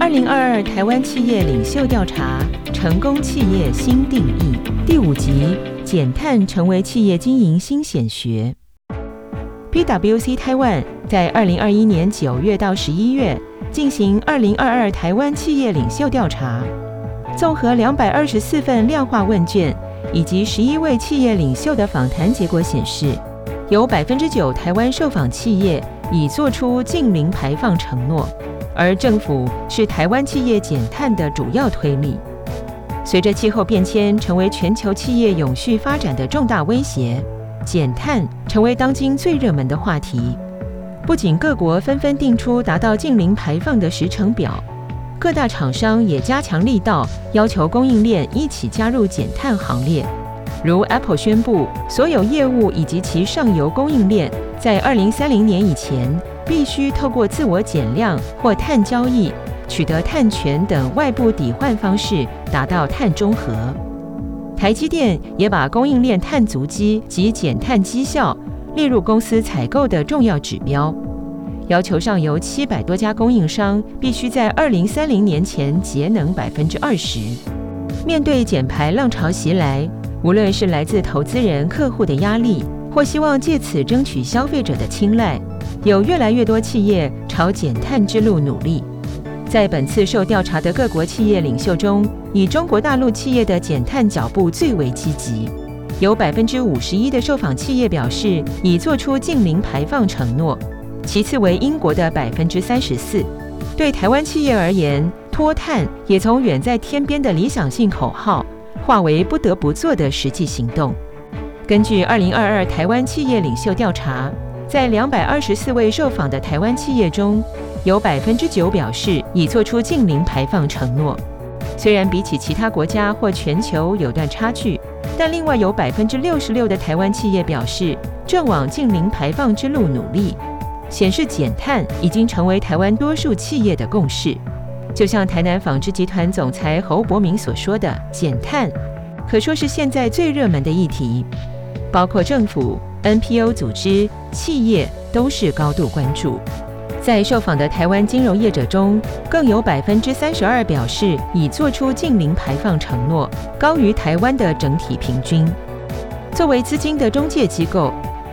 二零二二台湾企业领袖调查：成功企业新定义第五集：减碳成为企业经营新显学。PwC Taiwan 在二零二一年九月到十一月进行二零二二台湾企业领袖调查，综合两百二十四份量化问卷以及十一位企业领袖的访谈结果显示，有百分之九台湾受访企业已做出净零排放承诺，而政府是台湾企业减碳的主要推力。随着气候变迁成为全球企业永续发展的重大威胁。减碳成为当今最热门的话题，不仅各国纷纷定出达到净零排放的时程表，各大厂商也加强力道，要求供应链一起加入减碳行列。如 Apple 宣布，所有业务以及其上游供应链在二零三零年以前，必须透过自我减量或碳交易、取得碳权等外部抵换方式，达到碳中和。台积电也把供应链碳足迹及减碳绩效列入公司采购的重要指标，要求上游七百多家供应商必须在二零三零年前节能百分之二十。面对减排浪潮袭来，无论是来自投资人、客户的压力，或希望借此争取消费者的青睐，有越来越多企业朝减碳之路努力。在本次受调查的各国企业领袖中，以中国大陆企业的减碳脚步最为积极，有百分之五十一的受访企业表示已做出净零排放承诺，其次为英国的百分之三十四。对台湾企业而言，脱碳也从远在天边的理想性口号，化为不得不做的实际行动。根据二零二二台湾企业领袖调查，在两百二十四位受访的台湾企业中，有百分之九表示已做出净零排放承诺，虽然比起其他国家或全球有段差距，但另外有百分之六十六的台湾企业表示正往净零排放之路努力，显示减碳已经成为台湾多数企业的共识。就像台南纺织集团总裁侯伯明所说的，减碳可说是现在最热门的议题，包括政府、NPO 组织、企业都是高度关注。在受访的台湾金融业者中，更有百分之三十二表示已做出净零排放承诺，高于台湾的整体平均。作为资金的中介机构，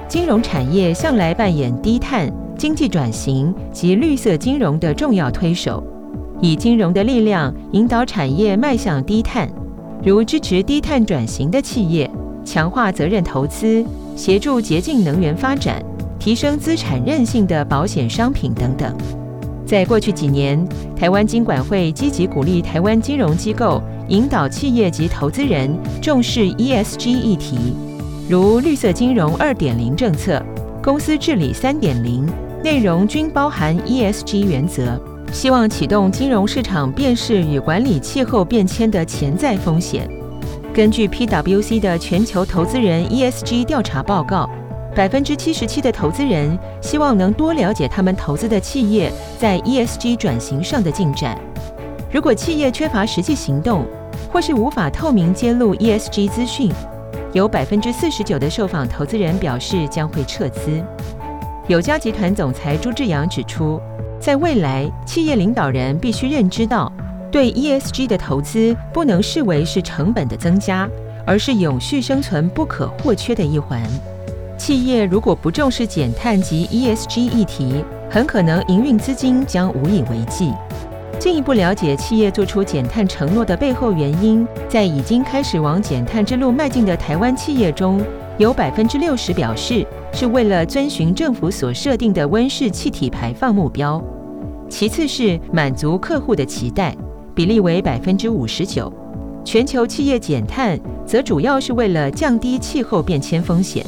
金融产业向来扮演低碳、经济转型及绿色金融的重要推手，以金融的力量引导产业迈向低碳，如支持低碳转型的企业，强化责任投资，协助洁净能源发展。提升资产韧性的保险商品等等，在过去几年，台湾金管会积极鼓励台湾金融机构引导企业及投资人重视 ESG 议题，如绿色金融二点零政策、公司治理三点零，内容均包含 ESG 原则，希望启动金融市场辨识与管理气候变迁的潜在风险。根据 PwC 的全球投资人 ESG 调查报告。百分之七十七的投资人希望能多了解他们投资的企业在 ESG 转型上的进展。如果企业缺乏实际行动，或是无法透明揭露 ESG 资讯，有百分之四十九的受访投资人表示将会撤资。友嘉集团总裁朱志阳指出，在未来，企业领导人必须认知到，对 ESG 的投资不能视为是成本的增加，而是永续生存不可或缺的一环。企业如果不重视减碳及 ESG 议题，很可能营运资金将无以为继。进一步了解企业做出减碳承诺的背后原因，在已经开始往减碳之路迈进的台湾企业中，有百分之六十表示是为了遵循政府所设定的温室气体排放目标，其次是满足客户的期待，比例为百分之五十九。全球企业减碳则主要是为了降低气候变迁风险。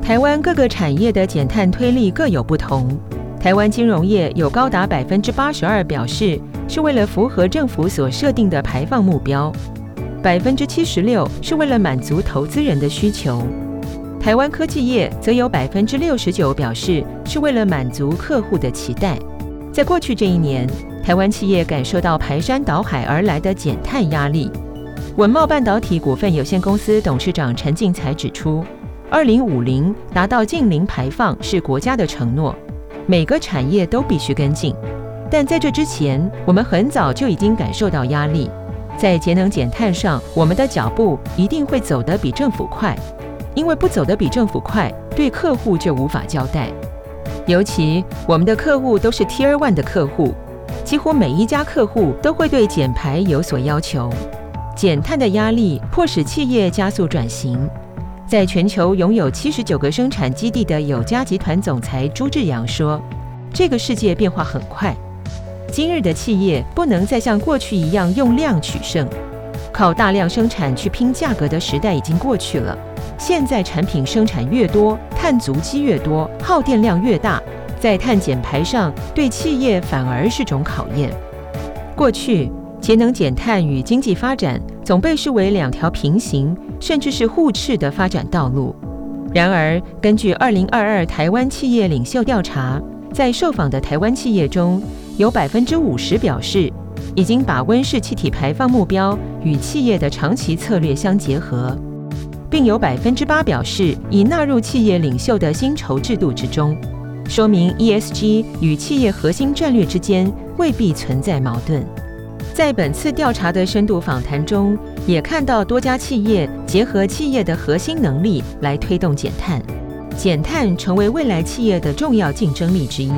台湾各个产业的减碳推力各有不同。台湾金融业有高达百分之八十二表示是为了符合政府所设定的排放目标，百分之七十六是为了满足投资人的需求。台湾科技业则有百分之六十九表示是为了满足客户的期待。在过去这一年，台湾企业感受到排山倒海而来的减碳压力。稳茂半导体股份有限公司董事长陈进财指出。二零五零达到净零排放是国家的承诺，每个产业都必须跟进。但在这之前，我们很早就已经感受到压力。在节能减碳上，我们的脚步一定会走得比政府快，因为不走得比政府快，对客户就无法交代。尤其我们的客户都是 Tier One 的客户，几乎每一家客户都会对减排有所要求。减碳的压力迫使企业加速转型。在全球拥有七十九个生产基地的友家集团总裁朱志阳说：“这个世界变化很快。”今日的企业不能再像过去一样用量取胜，靠大量生产去拼价格的时代已经过去了。现在产品生产越多，碳足迹越多，耗电量越大，在碳减排上对企业反而是种考验。过去节能减碳与经济发展总被视为两条平行甚至是互斥的发展道路。然而，根据二零二二台湾企业领袖调查，在受访的台湾企业中，有百分之五十表示已经把温室气体排放目标与企业的长期策略相结合，并有百分之八表示已纳入企业领袖的薪酬制度之中，说明 ESG 与企业核心战略之间未必存在矛盾。在本次调查的深度访谈中，也看到多家企业结合企业的核心能力来推动减碳，减碳成为未来企业的重要竞争力之一。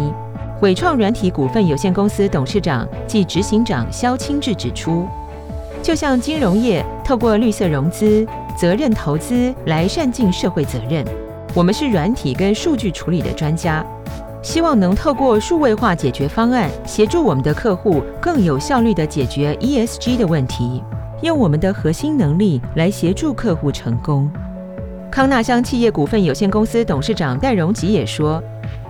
伟创软体股份有限公司董事长暨执行长萧清志指出，就像金融业透过绿色融资、责任投资来善尽社会责任，我们是软体跟数据处理的专家，希望能透过数位化解决方案，协助我们的客户更有效率地解决 ESG 的问题，用我们的核心能力来协助客户成功。康纳香企业股份有限公司董事长戴荣吉也说。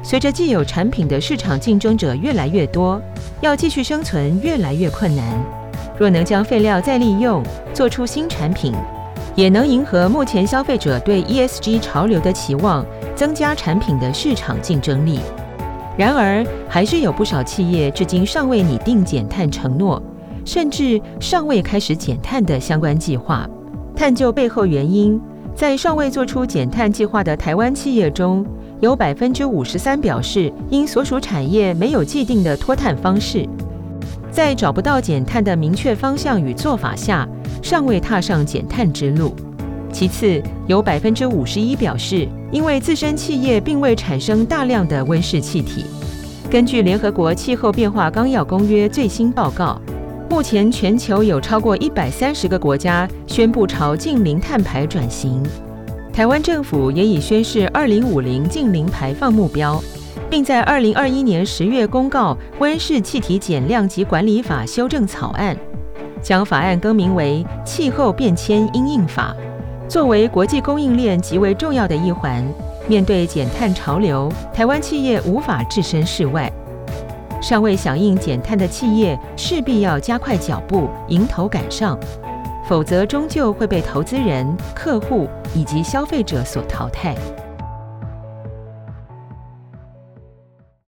随着既有产品的市场竞争者越来越多，要继续生存越来越困难。若能将废料再利用，做出新产品，也能迎合目前消费者对 ESG 潮流的期望，增加产品的市场竞争力。然而，还是有不少企业至今尚未拟定减碳承诺，甚至尚未开始减碳的相关计划。探究背后原因，在尚未做出减碳计划的台湾企业中，有百分之五十三表示，因所属产业没有既定的脱碳方式，在找不到减碳的明确方向与做法下，尚未踏上减碳之路。其次，有百分之五十一表示，因为自身企业并未产生大量的温室气体。根据联合国气候变化纲要公约最新报告，目前全球有超过一百三十个国家宣布朝净零碳排转型。台湾政府也已宣示二零五零净零排放目标，并在二零二一年十月公告《温室气体减量及管理法》修正草案，将法案更名为《气候变迁因应法》。作为国际供应链极为重要的一环，面对减碳潮流，台湾企业无法置身事外。尚未响应减碳的企业势必要加快脚步，迎头赶上。否则，终究会被投资人、客户以及消费者所淘汰。